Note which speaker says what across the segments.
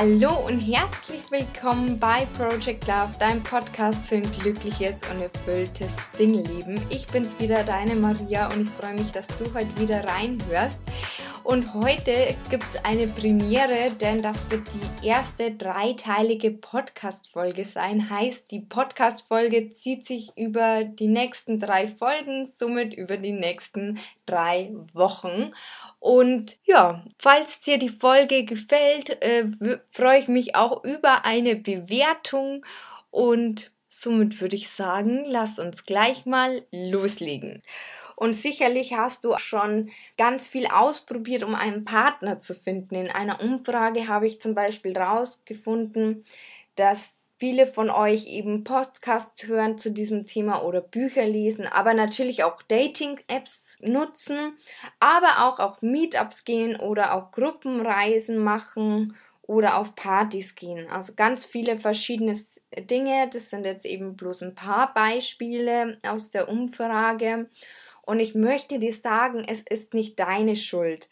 Speaker 1: Hallo und herzlich willkommen bei Project Love, deinem Podcast für ein glückliches und erfülltes Single-Leben. Ich bin's wieder, deine Maria, und ich freue mich, dass du heute wieder reinhörst. Und heute gibt es eine Premiere, denn das wird die erste dreiteilige Podcast-Folge sein. Heißt, die Podcast-Folge zieht sich über die nächsten drei Folgen, somit über die nächsten drei Wochen. Und ja, falls dir die Folge gefällt, äh, freue ich mich auch über eine Bewertung und somit würde ich sagen, lass uns gleich mal loslegen. Und sicherlich hast du schon ganz viel ausprobiert, um einen Partner zu finden. In einer Umfrage habe ich zum Beispiel rausgefunden, dass viele von euch eben Podcasts hören zu diesem Thema oder Bücher lesen, aber natürlich auch Dating-Apps nutzen, aber auch auf Meetups gehen oder auch Gruppenreisen machen oder auf Partys gehen. Also ganz viele verschiedene Dinge. Das sind jetzt eben bloß ein paar Beispiele aus der Umfrage. Und ich möchte dir sagen, es ist nicht deine Schuld,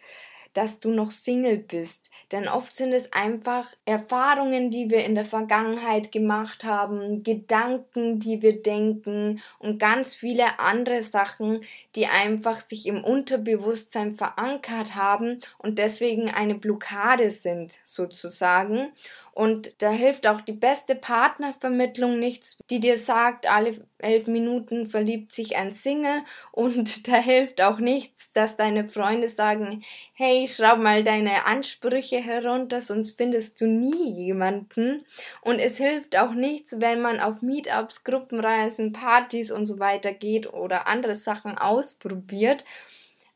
Speaker 1: dass du noch Single bist. Denn oft sind es einfach Erfahrungen, die wir in der Vergangenheit gemacht haben, Gedanken, die wir denken und ganz viele andere Sachen, die einfach sich im Unterbewusstsein verankert haben und deswegen eine Blockade sind, sozusagen. Und da hilft auch die beste Partnervermittlung nichts, die dir sagt, alle elf Minuten verliebt sich ein Single. Und da hilft auch nichts, dass deine Freunde sagen, hey, schraub mal deine Ansprüche herunter, sonst findest du nie jemanden. Und es hilft auch nichts, wenn man auf Meetups, Gruppenreisen, Partys und so weiter geht oder andere Sachen ausprobiert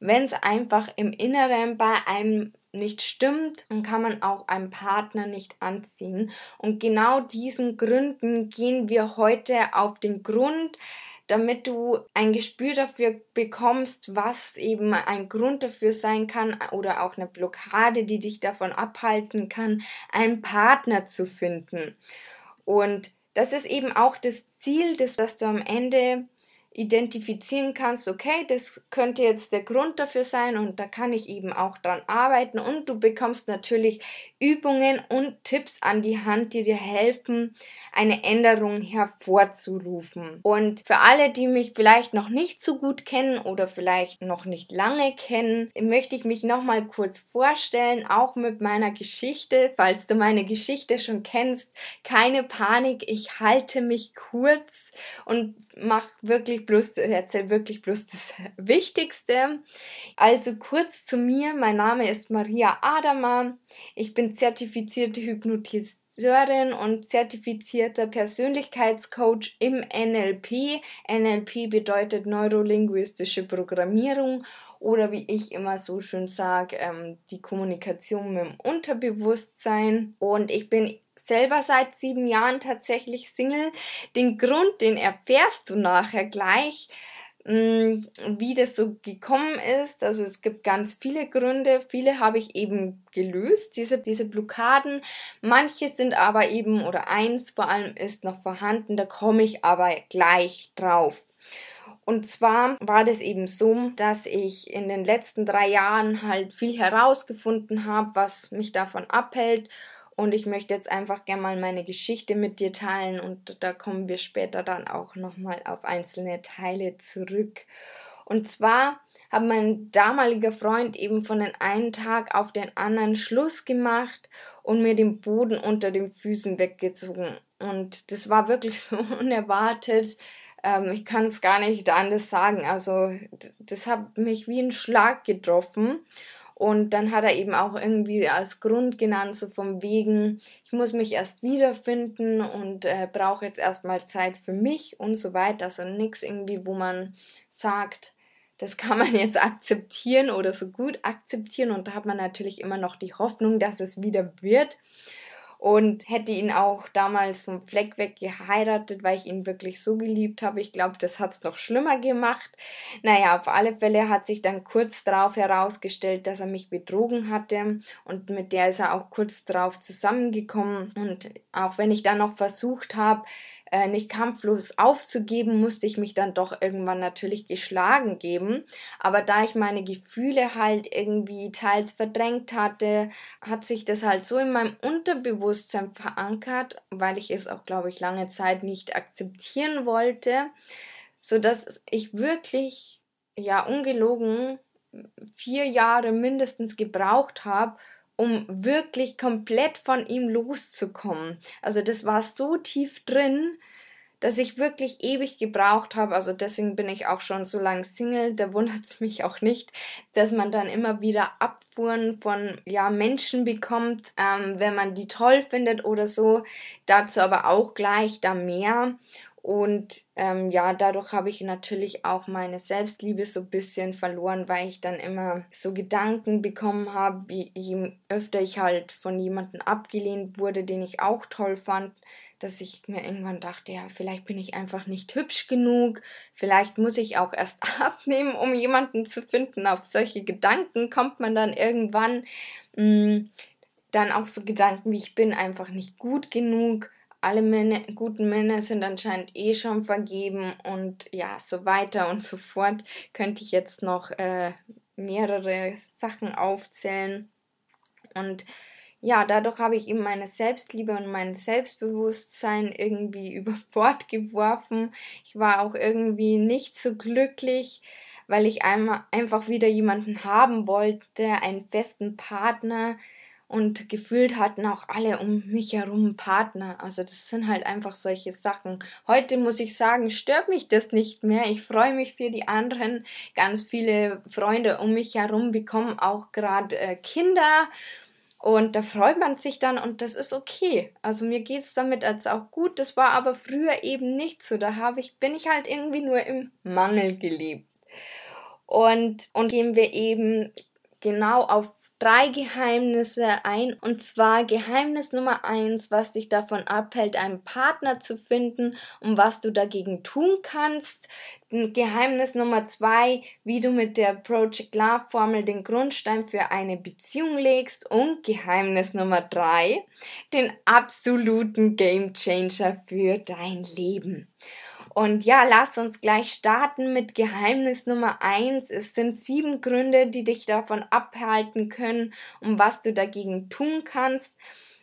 Speaker 1: wenn es einfach im Inneren bei einem nicht stimmt, dann kann man auch einen Partner nicht anziehen. Und genau diesen Gründen gehen wir heute auf den Grund, damit du ein Gespür dafür bekommst, was eben ein Grund dafür sein kann oder auch eine Blockade, die dich davon abhalten kann, einen Partner zu finden. Und das ist eben auch das Ziel, das, dass du am Ende identifizieren kannst, okay, das könnte jetzt der Grund dafür sein und da kann ich eben auch dran arbeiten und du bekommst natürlich Übungen und Tipps an die Hand, die dir helfen, eine Änderung hervorzurufen. Und für alle, die mich vielleicht noch nicht so gut kennen oder vielleicht noch nicht lange kennen, möchte ich mich noch mal kurz vorstellen, auch mit meiner Geschichte. Falls du meine Geschichte schon kennst, keine Panik, ich halte mich kurz und mach wirklich bloß, erzähl wirklich bloß das Wichtigste. Also kurz zu mir, mein Name ist Maria Adama. Ich bin zertifizierte Hypnotiseurin und zertifizierter Persönlichkeitscoach im NLP. NLP bedeutet neurolinguistische Programmierung oder wie ich immer so schön sage, ähm, die Kommunikation mit dem Unterbewusstsein. Und ich bin selber seit sieben Jahren tatsächlich Single. Den Grund, den erfährst du nachher gleich. Mm, wie das so gekommen ist. Also es gibt ganz viele Gründe. Viele habe ich eben gelöst, diese, diese Blockaden. Manche sind aber eben, oder eins vor allem ist noch vorhanden, da komme ich aber gleich drauf. Und zwar war das eben so, dass ich in den letzten drei Jahren halt viel herausgefunden habe, was mich davon abhält und ich möchte jetzt einfach gerne mal meine Geschichte mit dir teilen und da kommen wir später dann auch nochmal auf einzelne Teile zurück. Und zwar hat mein damaliger Freund eben von den einen Tag auf den anderen Schluss gemacht und mir den Boden unter den Füßen weggezogen. Und das war wirklich so unerwartet. Ähm, ich kann es gar nicht anders sagen. Also das hat mich wie ein Schlag getroffen. Und dann hat er eben auch irgendwie als Grund genannt, so vom wegen, ich muss mich erst wiederfinden und äh, brauche jetzt erstmal Zeit für mich und so weiter. Also nichts irgendwie, wo man sagt, das kann man jetzt akzeptieren oder so gut akzeptieren. Und da hat man natürlich immer noch die Hoffnung, dass es wieder wird und hätte ihn auch damals vom Fleck weg geheiratet, weil ich ihn wirklich so geliebt habe. Ich glaube, das hat es noch schlimmer gemacht. Naja, auf alle Fälle hat sich dann kurz darauf herausgestellt, dass er mich betrogen hatte und mit der ist er auch kurz darauf zusammengekommen und auch wenn ich dann noch versucht habe, äh, nicht kampflos aufzugeben, musste ich mich dann doch irgendwann natürlich geschlagen geben. Aber da ich meine Gefühle halt irgendwie teils verdrängt hatte, hat sich das halt so in meinem Unterbewusstsein verankert, weil ich es auch, glaube ich, lange Zeit nicht akzeptieren wollte, so dass ich wirklich, ja, ungelogen vier Jahre mindestens gebraucht habe, um wirklich komplett von ihm loszukommen. Also das war so tief drin, dass ich wirklich ewig gebraucht habe. Also deswegen bin ich auch schon so lange Single. Da wundert es mich auch nicht, dass man dann immer wieder Abfuhren von ja, Menschen bekommt, ähm, wenn man die toll findet oder so. Dazu aber auch gleich da mehr. Und ähm, ja, dadurch habe ich natürlich auch meine Selbstliebe so ein bisschen verloren, weil ich dann immer so Gedanken bekommen habe, je öfter ich halt von jemandem abgelehnt wurde, den ich auch toll fand, dass ich mir irgendwann dachte, ja, vielleicht bin ich einfach nicht hübsch genug, vielleicht muss ich auch erst abnehmen, um jemanden zu finden. Auf solche Gedanken kommt man dann irgendwann. Mh, mm, dann auch so Gedanken wie ich bin einfach nicht gut genug alle Männer, guten Männer sind anscheinend eh schon vergeben und ja, so weiter und so fort. Könnte ich jetzt noch äh, mehrere Sachen aufzählen. Und ja, dadurch habe ich eben meine Selbstliebe und mein Selbstbewusstsein irgendwie über Bord geworfen. Ich war auch irgendwie nicht so glücklich, weil ich einmal einfach wieder jemanden haben wollte, einen festen Partner, und gefühlt hatten auch alle um mich herum Partner. Also das sind halt einfach solche Sachen. Heute muss ich sagen, stört mich das nicht mehr. Ich freue mich für die anderen. Ganz viele Freunde um mich herum bekommen auch gerade äh, Kinder. Und da freut man sich dann und das ist okay. Also mir geht es damit als auch gut. Das war aber früher eben nicht so. Da habe ich, bin ich halt irgendwie nur im Mangel gelebt. Und, und gehen wir eben genau auf drei Geheimnisse ein. Und zwar Geheimnis Nummer eins, was dich davon abhält, einen Partner zu finden und was du dagegen tun kannst. Geheimnis Nummer zwei, wie du mit der Project Love Formel den Grundstein für eine Beziehung legst. Und Geheimnis Nummer drei, den absoluten Game Changer für dein Leben. Und ja, lass uns gleich starten mit Geheimnis Nummer eins. Es sind sieben Gründe, die dich davon abhalten können, um was du dagegen tun kannst.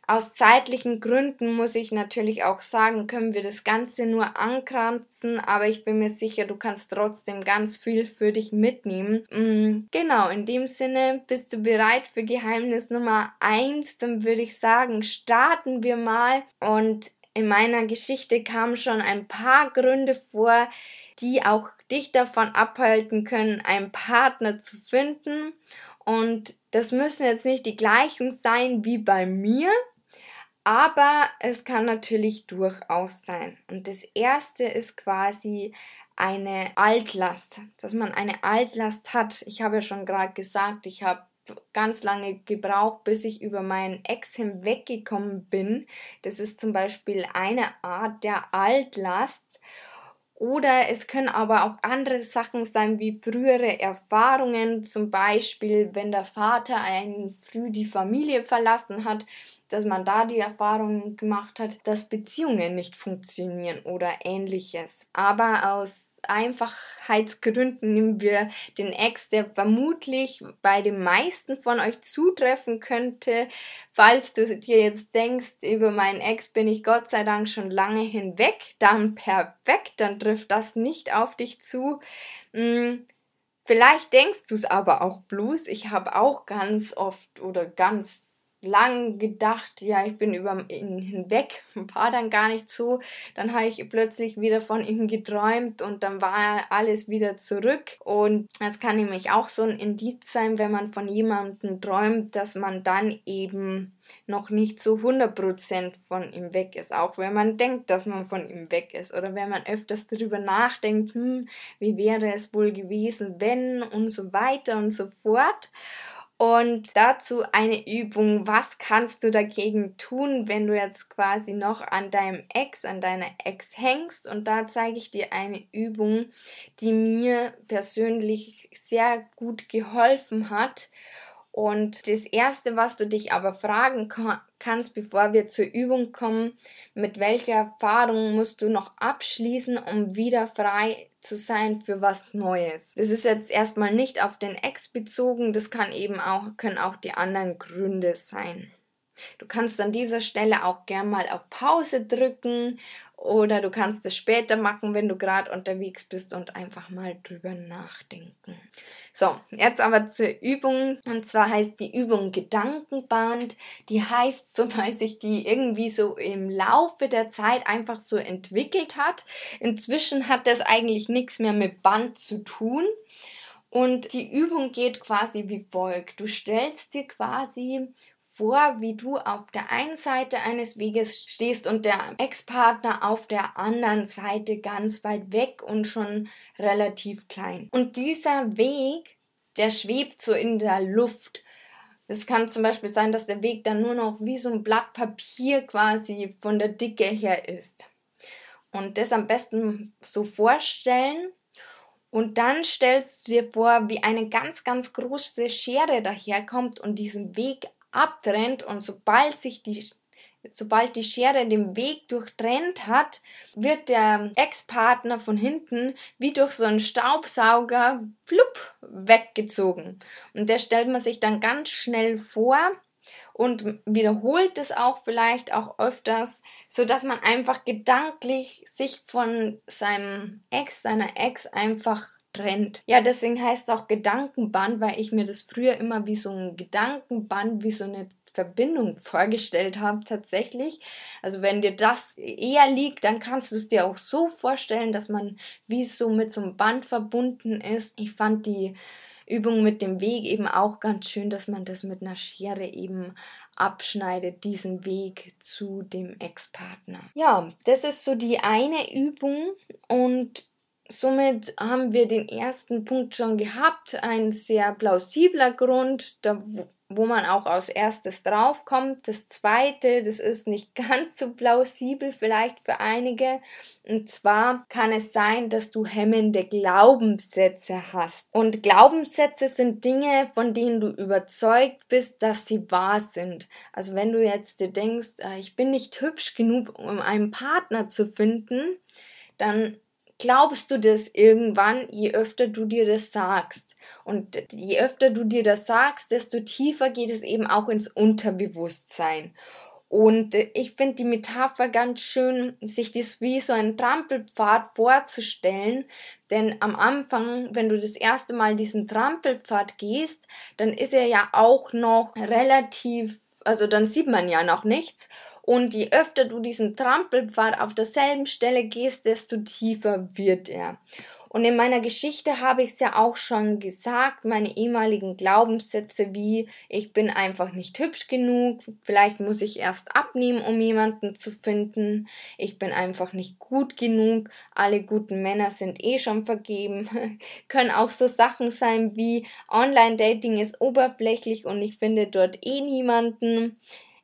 Speaker 1: Aus zeitlichen Gründen muss ich natürlich auch sagen, können wir das Ganze nur ankranzen, aber ich bin mir sicher, du kannst trotzdem ganz viel für dich mitnehmen. Mm, genau, in dem Sinne, bist du bereit für Geheimnis Nummer eins? Dann würde ich sagen, starten wir mal und in meiner Geschichte kamen schon ein paar Gründe vor, die auch dich davon abhalten können, einen Partner zu finden. Und das müssen jetzt nicht die gleichen sein wie bei mir, aber es kann natürlich durchaus sein. Und das erste ist quasi eine Altlast, dass man eine Altlast hat. Ich habe ja schon gerade gesagt, ich habe ganz lange gebraucht, bis ich über meinen Ex hinweggekommen bin. Das ist zum Beispiel eine Art der Altlast. Oder es können aber auch andere Sachen sein, wie frühere Erfahrungen, zum Beispiel, wenn der Vater einen früh die Familie verlassen hat, dass man da die Erfahrung gemacht hat, dass Beziehungen nicht funktionieren oder ähnliches. Aber aus Einfachheitsgründen nehmen wir den Ex, der vermutlich bei den meisten von euch zutreffen könnte. Falls du dir jetzt denkst, über meinen Ex bin ich Gott sei Dank schon lange hinweg, dann perfekt, dann trifft das nicht auf dich zu. Hm, vielleicht denkst du es aber auch bloß. Ich habe auch ganz oft oder ganz lang gedacht, ja, ich bin über ihn hinweg, war dann gar nicht so. Dann habe ich plötzlich wieder von ihm geträumt und dann war alles wieder zurück. Und es kann nämlich auch so ein Indiz sein, wenn man von jemandem träumt, dass man dann eben noch nicht so 100% von ihm weg ist. Auch wenn man denkt, dass man von ihm weg ist. Oder wenn man öfters darüber nachdenkt, hm, wie wäre es wohl gewesen, wenn und so weiter und so fort. Und dazu eine Übung, was kannst du dagegen tun, wenn du jetzt quasi noch an deinem Ex, an deiner Ex hängst. Und da zeige ich dir eine Übung, die mir persönlich sehr gut geholfen hat. Und das Erste, was du dich aber fragen kannst, bevor wir zur Übung kommen, mit welcher Erfahrung musst du noch abschließen, um wieder frei zu sein für was Neues. Das ist jetzt erstmal nicht auf den Ex bezogen, das kann eben auch, können auch die anderen Gründe sein. Du kannst an dieser Stelle auch gern mal auf Pause drücken oder du kannst es später machen, wenn du gerade unterwegs bist und einfach mal drüber nachdenken. So, jetzt aber zur Übung. Und zwar heißt die Übung Gedankenband. Die heißt so, weil sich die irgendwie so im Laufe der Zeit einfach so entwickelt hat. Inzwischen hat das eigentlich nichts mehr mit Band zu tun. Und die Übung geht quasi wie folgt. Du stellst dir quasi vor, wie du auf der einen Seite eines Weges stehst und der Ex-Partner auf der anderen Seite ganz weit weg und schon relativ klein. Und dieser Weg, der schwebt so in der Luft. Es kann zum Beispiel sein, dass der Weg dann nur noch wie so ein Blatt Papier quasi von der Dicke her ist. Und das am besten so vorstellen. Und dann stellst du dir vor, wie eine ganz, ganz große Schere daherkommt und diesen Weg abtrennt und sobald sich die sobald die Schere den Weg durchtrennt hat, wird der Ex-Partner von hinten wie durch so einen Staubsauger flupp weggezogen. Und der stellt man sich dann ganz schnell vor und wiederholt es auch vielleicht auch öfters, so dass man einfach gedanklich sich von seinem Ex, seiner Ex einfach trennt. Ja, deswegen heißt es auch Gedankenband, weil ich mir das früher immer wie so ein Gedankenband, wie so eine Verbindung vorgestellt habe tatsächlich. Also wenn dir das eher liegt, dann kannst du es dir auch so vorstellen, dass man wie so mit so einem Band verbunden ist. Ich fand die Übung mit dem Weg eben auch ganz schön, dass man das mit einer Schere eben abschneidet, diesen Weg zu dem Ex-Partner. Ja, das ist so die eine Übung und somit haben wir den ersten Punkt schon gehabt, ein sehr plausibler Grund, da, wo man auch als erstes draufkommt. Das zweite, das ist nicht ganz so plausibel vielleicht für einige. Und zwar kann es sein, dass du hemmende Glaubenssätze hast. Und Glaubenssätze sind Dinge, von denen du überzeugt bist, dass sie wahr sind. Also wenn du jetzt dir denkst, ah, ich bin nicht hübsch genug, um einen Partner zu finden, dann glaubst du das irgendwann, je öfter du dir das sagst. Und je öfter du dir das sagst, desto tiefer geht es eben auch ins Unterbewusstsein. Und ich finde die Metapher ganz schön, sich das wie so ein Trampelpfad vorzustellen. Denn am Anfang, wenn du das erste Mal diesen Trampelpfad gehst, dann ist er ja auch noch relativ, also dann sieht man ja noch nichts. Und je öfter du diesen Trampelpfad auf derselben Stelle gehst, desto tiefer wird er. Und in meiner Geschichte habe ich es ja auch schon gesagt, meine ehemaligen Glaubenssätze wie ich bin einfach nicht hübsch genug, vielleicht muss ich erst abnehmen, um jemanden zu finden, ich bin einfach nicht gut genug, alle guten Männer sind eh schon vergeben, können auch so Sachen sein wie Online-Dating ist oberflächlich und ich finde dort eh niemanden,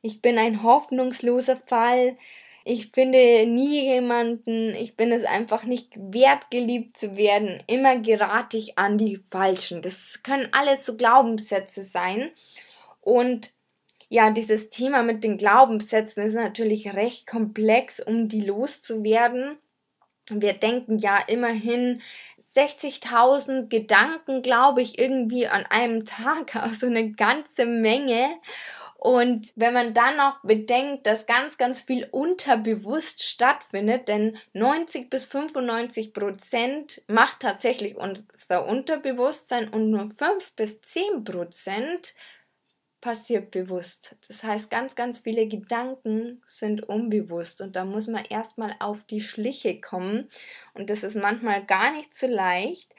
Speaker 1: ich bin ein hoffnungsloser Fall. Ich finde nie jemanden. Ich bin es einfach nicht wert, geliebt zu werden. Immer gerate ich an die Falschen. Das können alles so Glaubenssätze sein. Und ja, dieses Thema mit den Glaubenssätzen ist natürlich recht komplex, um die loszuwerden. Wir denken ja immerhin 60.000 Gedanken, glaube ich, irgendwie an einem Tag, also eine ganze Menge. Und wenn man dann noch bedenkt, dass ganz, ganz viel unterbewusst stattfindet, denn 90 bis 95 Prozent macht tatsächlich unser Unterbewusstsein und nur 5 bis 10 Prozent passiert bewusst. Das heißt, ganz, ganz viele Gedanken sind unbewusst und da muss man erstmal auf die Schliche kommen und das ist manchmal gar nicht so leicht.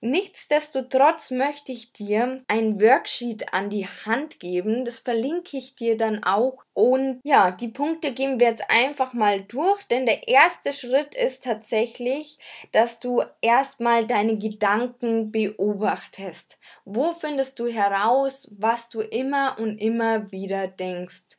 Speaker 1: Nichtsdestotrotz möchte ich dir ein Worksheet an die Hand geben. Das verlinke ich dir dann auch. Und ja, die Punkte gehen wir jetzt einfach mal durch, denn der erste Schritt ist tatsächlich, dass du erstmal deine Gedanken beobachtest. Wo findest du heraus, was du immer und immer wieder denkst?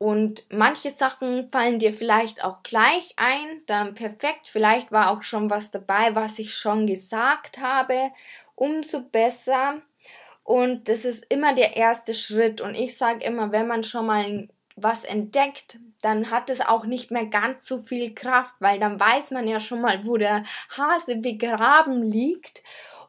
Speaker 1: Und manche Sachen fallen dir vielleicht auch gleich ein, dann perfekt, vielleicht war auch schon was dabei, was ich schon gesagt habe, umso besser. Und das ist immer der erste Schritt. Und ich sage immer, wenn man schon mal was entdeckt, dann hat es auch nicht mehr ganz so viel Kraft, weil dann weiß man ja schon mal, wo der Hase begraben liegt.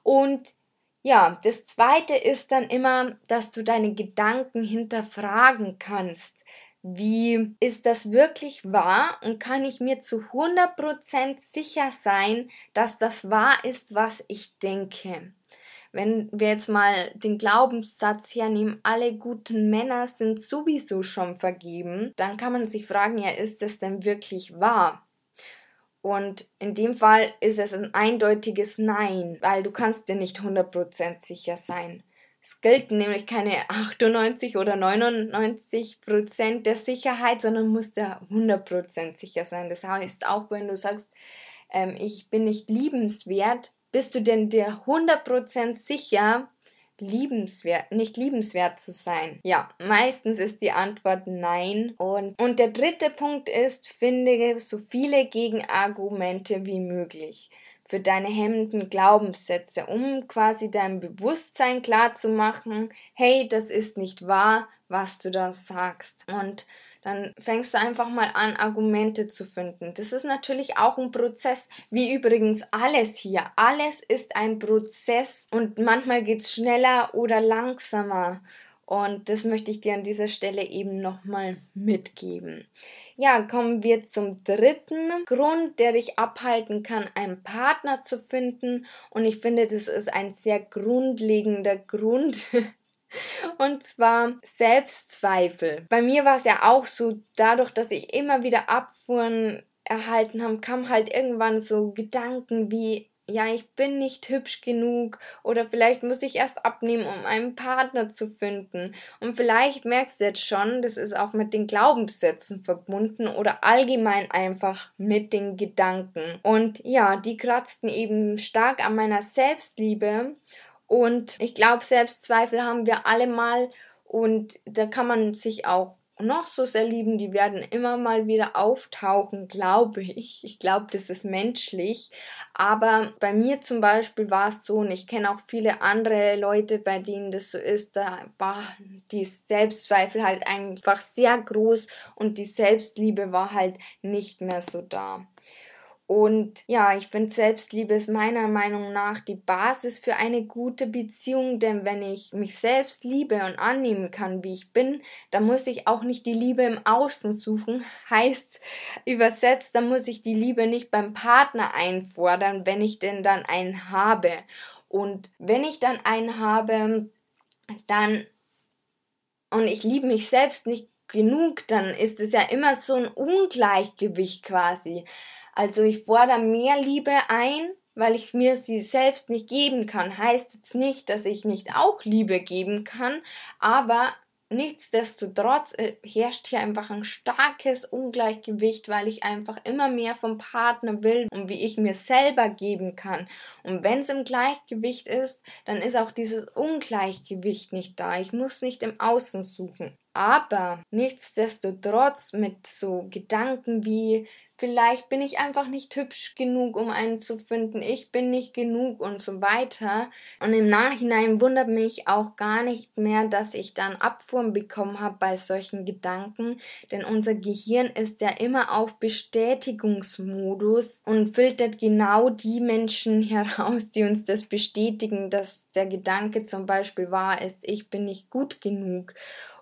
Speaker 1: Und ja, das zweite ist dann immer, dass du deine Gedanken hinterfragen kannst. Wie ist das wirklich wahr und kann ich mir zu 100% sicher sein, dass das wahr ist, was ich denke? Wenn wir jetzt mal den Glaubenssatz hernehmen, alle guten Männer sind sowieso schon vergeben, dann kann man sich fragen, ja, ist das denn wirklich wahr? Und in dem Fall ist es ein eindeutiges Nein, weil du kannst dir nicht 100% sicher sein. Es gelten nämlich keine 98 oder 99% der Sicherheit, sondern musst du 100% sicher sein. Das heißt, auch wenn du sagst, ähm, ich bin nicht liebenswert, bist du denn dir 100% sicher, liebenswert, nicht liebenswert zu sein? Ja, meistens ist die Antwort nein. Und, und der dritte Punkt ist, finde so viele Gegenargumente wie möglich für deine hemmenden Glaubenssätze, um quasi deinem Bewusstsein klar zu machen, hey, das ist nicht wahr, was du da sagst. Und dann fängst du einfach mal an, Argumente zu finden. Das ist natürlich auch ein Prozess, wie übrigens alles hier. Alles ist ein Prozess und manchmal geht es schneller oder langsamer. Und das möchte ich dir an dieser Stelle eben nochmal mitgeben. Ja, kommen wir zum dritten Grund, der dich abhalten kann, einen Partner zu finden. Und ich finde, das ist ein sehr grundlegender Grund, Und zwar Selbstzweifel. Bei mir war es ja auch so, dadurch, dass ich immer wieder Abfuhren erhalten habe, kam halt irgendwann so Gedanken wie, ja, ich bin nicht hübsch genug oder vielleicht muss ich erst abnehmen, um einen Partner zu finden. Und vielleicht merkst du jetzt schon, das ist auch mit den Glaubenssätzen verbunden oder allgemein einfach mit den Gedanken. Und ja, die kratzten eben stark an meiner Selbstliebe und ich glaube, Selbstzweifel haben wir alle mal und da kann man sich auch noch so sehr lieben, die werden immer mal wieder auftauchen, glaube ich. Ich glaube, das ist menschlich. Aber bei mir zum Beispiel war es so, und ich kenne auch viele andere Leute, bei denen das so ist, da war die Selbstzweifel halt einfach sehr groß und die Selbstliebe war halt nicht mehr so da. Und ja, ich finde, Selbstliebe ist meiner Meinung nach die Basis für eine gute Beziehung, denn wenn ich mich selbst liebe und annehmen kann, wie ich bin, dann muss ich auch nicht die Liebe im Außen suchen. Heißt übersetzt, dann muss ich die Liebe nicht beim Partner einfordern, wenn ich denn dann einen habe. Und wenn ich dann einen habe, dann und ich liebe mich selbst nicht genug, dann ist es ja immer so ein Ungleichgewicht quasi. Also ich fordere mehr Liebe ein, weil ich mir sie selbst nicht geben kann. Heißt jetzt nicht, dass ich nicht auch Liebe geben kann, aber nichtsdestotrotz äh, herrscht hier einfach ein starkes Ungleichgewicht, weil ich einfach immer mehr vom Partner will und wie ich mir selber geben kann. Und wenn es im Gleichgewicht ist, dann ist auch dieses Ungleichgewicht nicht da. Ich muss nicht im Außen suchen. Aber nichtsdestotrotz mit so Gedanken wie Vielleicht bin ich einfach nicht hübsch genug, um einen zu finden. Ich bin nicht genug und so weiter. Und im Nachhinein wundert mich auch gar nicht mehr, dass ich dann Abfuhren bekommen habe bei solchen Gedanken. Denn unser Gehirn ist ja immer auf Bestätigungsmodus und filtert genau die Menschen heraus, die uns das bestätigen, dass der Gedanke zum Beispiel wahr ist, ich bin nicht gut genug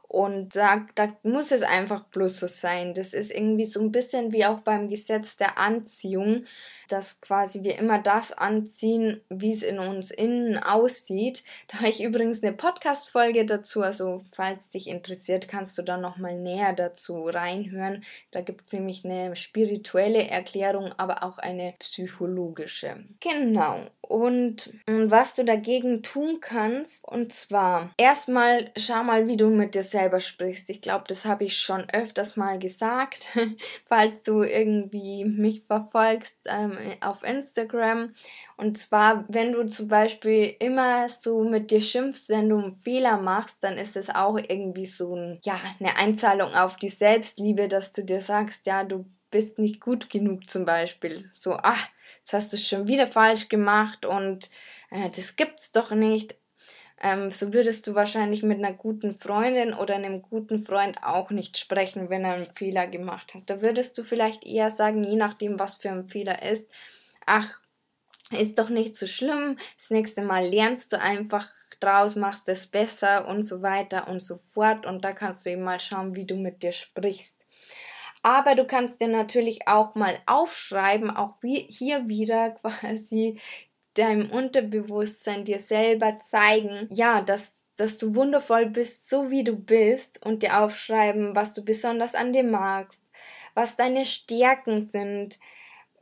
Speaker 1: und sagt, da muss es einfach bloß so sein. Das ist irgendwie so ein bisschen wie auch beim Gesetz der Anziehung dass quasi wir immer das anziehen, wie es in uns innen aussieht. Da habe ich übrigens eine Podcast-Folge dazu, also falls dich interessiert, kannst du da nochmal näher dazu reinhören. Da gibt es nämlich eine spirituelle Erklärung, aber auch eine psychologische. Genau. Und was du dagegen tun kannst, und zwar erstmal schau mal, wie du mit dir selber sprichst. Ich glaube, das habe ich schon öfters mal gesagt. Falls du irgendwie mich verfolgst, ähm, auf Instagram. Und zwar, wenn du zum Beispiel immer so mit dir schimpfst, wenn du einen Fehler machst, dann ist es auch irgendwie so ein, ja, eine Einzahlung auf die Selbstliebe, dass du dir sagst, ja, du bist nicht gut genug zum Beispiel. So, ach, jetzt hast du schon wieder falsch gemacht und äh, das gibt's doch nicht. Ähm, so würdest du wahrscheinlich mit einer guten Freundin oder einem guten Freund auch nicht sprechen, wenn er einen Fehler gemacht hat. Da würdest du vielleicht eher sagen, je nachdem, was für ein Fehler ist, ach, ist doch nicht so schlimm, das nächste Mal lernst du einfach draus, machst es besser und so weiter und so fort. Und da kannst du eben mal schauen, wie du mit dir sprichst. Aber du kannst dir natürlich auch mal aufschreiben, auch wie hier wieder quasi deinem Unterbewusstsein dir selber zeigen, ja, dass, dass du wundervoll bist, so wie du bist und dir aufschreiben, was du besonders an dir magst, was deine Stärken sind,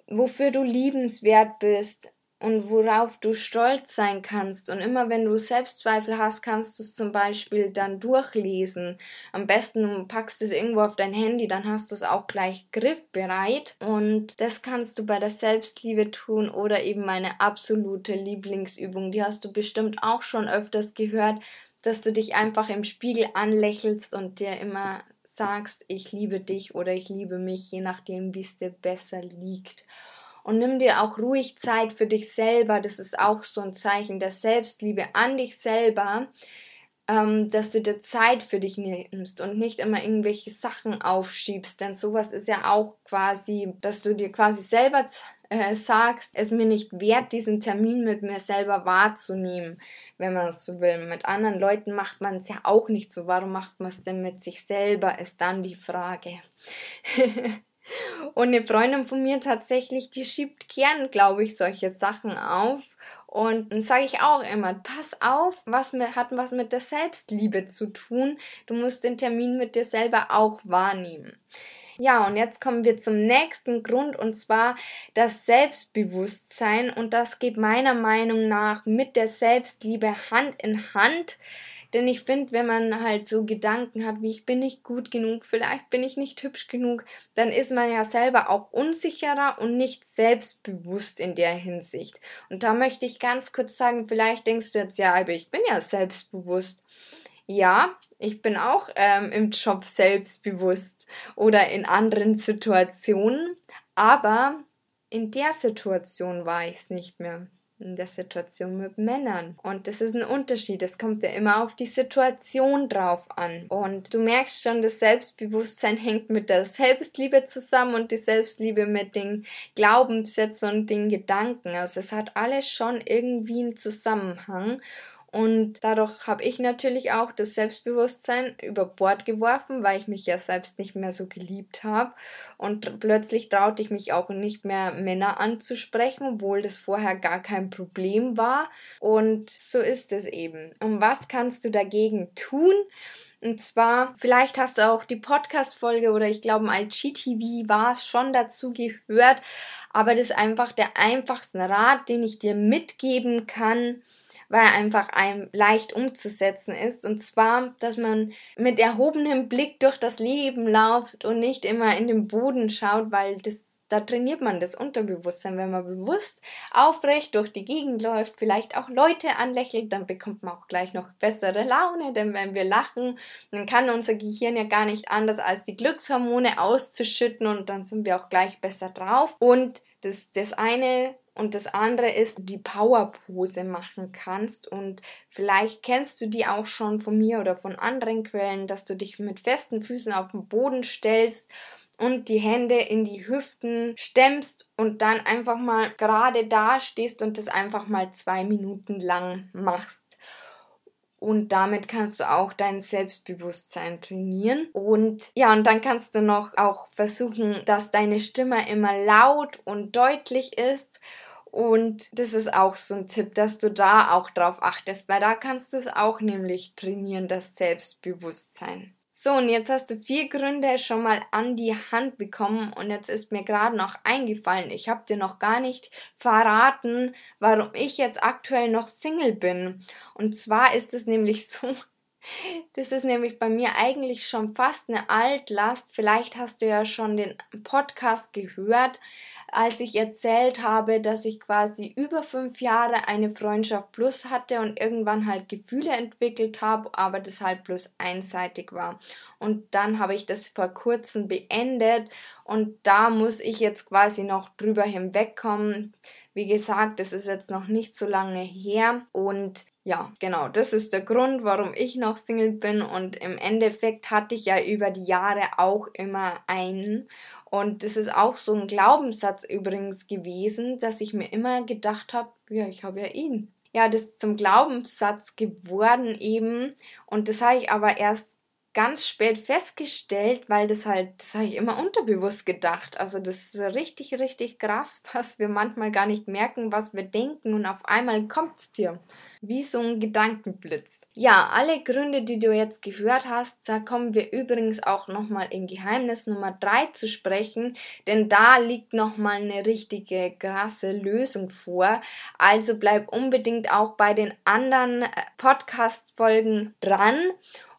Speaker 1: wofür du liebenswert bist, und worauf du stolz sein kannst. Und immer wenn du Selbstzweifel hast, kannst du es zum Beispiel dann durchlesen. Am besten du packst es irgendwo auf dein Handy, dann hast du es auch gleich griffbereit. Und das kannst du bei der Selbstliebe tun oder eben meine absolute Lieblingsübung. Die hast du bestimmt auch schon öfters gehört, dass du dich einfach im Spiegel anlächelst und dir immer sagst, ich liebe dich oder ich liebe mich, je nachdem, wie es dir besser liegt und nimm dir auch ruhig Zeit für dich selber. Das ist auch so ein Zeichen der Selbstliebe an dich selber, ähm, dass du dir Zeit für dich nimmst und nicht immer irgendwelche Sachen aufschiebst. Denn sowas ist ja auch quasi, dass du dir quasi selber äh, sagst, es mir nicht wert, diesen Termin mit mir selber wahrzunehmen, wenn man es so will. Mit anderen Leuten macht man es ja auch nicht so. Warum macht man es denn mit sich selber, ist dann die Frage. Und eine Freundin von mir tatsächlich, die schiebt gern, glaube ich, solche Sachen auf. Und dann sage ich auch immer, pass auf, was mit, hat was mit der Selbstliebe zu tun. Du musst den Termin mit dir selber auch wahrnehmen. Ja, und jetzt kommen wir zum nächsten Grund und zwar das Selbstbewusstsein. Und das geht meiner Meinung nach mit der Selbstliebe Hand in Hand. Denn ich finde, wenn man halt so Gedanken hat, wie ich bin nicht gut genug, vielleicht bin ich nicht hübsch genug, dann ist man ja selber auch unsicherer und nicht selbstbewusst in der Hinsicht. Und da möchte ich ganz kurz sagen, vielleicht denkst du jetzt, ja, aber ich bin ja selbstbewusst. Ja, ich bin auch ähm, im Job selbstbewusst oder in anderen Situationen, aber in der Situation war ich es nicht mehr in der Situation mit Männern. Und das ist ein Unterschied. Es kommt ja immer auf die Situation drauf an. Und du merkst schon, das Selbstbewusstsein hängt mit der Selbstliebe zusammen und die Selbstliebe mit den Glaubenssätzen und den Gedanken. Also es hat alles schon irgendwie einen Zusammenhang. Und dadurch habe ich natürlich auch das Selbstbewusstsein über Bord geworfen, weil ich mich ja selbst nicht mehr so geliebt habe. Und plötzlich traute ich mich auch nicht mehr Männer anzusprechen, obwohl das vorher gar kein Problem war. Und so ist es eben. Und was kannst du dagegen tun? Und zwar, vielleicht hast du auch die Podcast-Folge oder ich glaube, ein IGTV war schon dazu gehört. Aber das ist einfach der einfachste Rat, den ich dir mitgeben kann weil einfach einem leicht umzusetzen ist. Und zwar, dass man mit erhobenem Blick durch das Leben läuft und nicht immer in den Boden schaut, weil das da trainiert man das Unterbewusstsein, wenn man bewusst aufrecht durch die Gegend läuft, vielleicht auch Leute anlächelt, dann bekommt man auch gleich noch bessere Laune, denn wenn wir lachen, dann kann unser Gehirn ja gar nicht anders als die Glückshormone auszuschütten und dann sind wir auch gleich besser drauf. Und das, das eine und das andere ist, die Powerpose machen kannst. Und vielleicht kennst du die auch schon von mir oder von anderen Quellen, dass du dich mit festen Füßen auf den Boden stellst und die Hände in die Hüften stemmst und dann einfach mal gerade da stehst und das einfach mal zwei Minuten lang machst. Und damit kannst du auch dein Selbstbewusstsein trainieren. Und ja, und dann kannst du noch auch versuchen, dass deine Stimme immer laut und deutlich ist und das ist auch so ein Tipp, dass du da auch drauf achtest, weil da kannst du es auch nämlich trainieren, das Selbstbewusstsein. So, und jetzt hast du vier Gründe schon mal an die Hand bekommen und jetzt ist mir gerade noch eingefallen, ich habe dir noch gar nicht verraten, warum ich jetzt aktuell noch Single bin. Und zwar ist es nämlich so, das ist nämlich bei mir eigentlich schon fast eine Altlast. Vielleicht hast du ja schon den Podcast gehört als ich erzählt habe, dass ich quasi über fünf Jahre eine Freundschaft plus hatte und irgendwann halt Gefühle entwickelt habe, aber das halt bloß einseitig war. Und dann habe ich das vor kurzem beendet und da muss ich jetzt quasi noch drüber hinwegkommen. Wie gesagt, das ist jetzt noch nicht so lange her und ja, genau, das ist der Grund, warum ich noch Single bin. Und im Endeffekt hatte ich ja über die Jahre auch immer einen. Und das ist auch so ein Glaubenssatz übrigens gewesen, dass ich mir immer gedacht habe, ja, ich habe ja ihn. Ja, das ist zum Glaubenssatz geworden eben. Und das habe ich aber erst ganz spät festgestellt, weil das halt, das habe ich immer unterbewusst gedacht. Also das ist richtig, richtig krass, was wir manchmal gar nicht merken, was wir denken und auf einmal kommt es dir. Wie so ein Gedankenblitz. Ja, alle Gründe, die du jetzt gehört hast, da kommen wir übrigens auch nochmal in Geheimnis Nummer 3 zu sprechen, denn da liegt nochmal eine richtige krasse Lösung vor. Also bleib unbedingt auch bei den anderen äh, Podcast-Folgen dran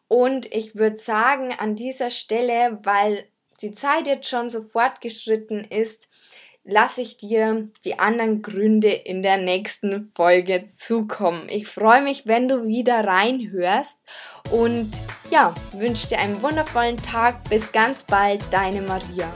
Speaker 1: und ich würde sagen, an dieser Stelle, weil die Zeit jetzt schon so fortgeschritten ist, lasse ich dir die anderen Gründe in der nächsten Folge zukommen. Ich freue mich, wenn du wieder reinhörst und ja, wünsche dir einen wundervollen Tag. Bis ganz bald, deine Maria.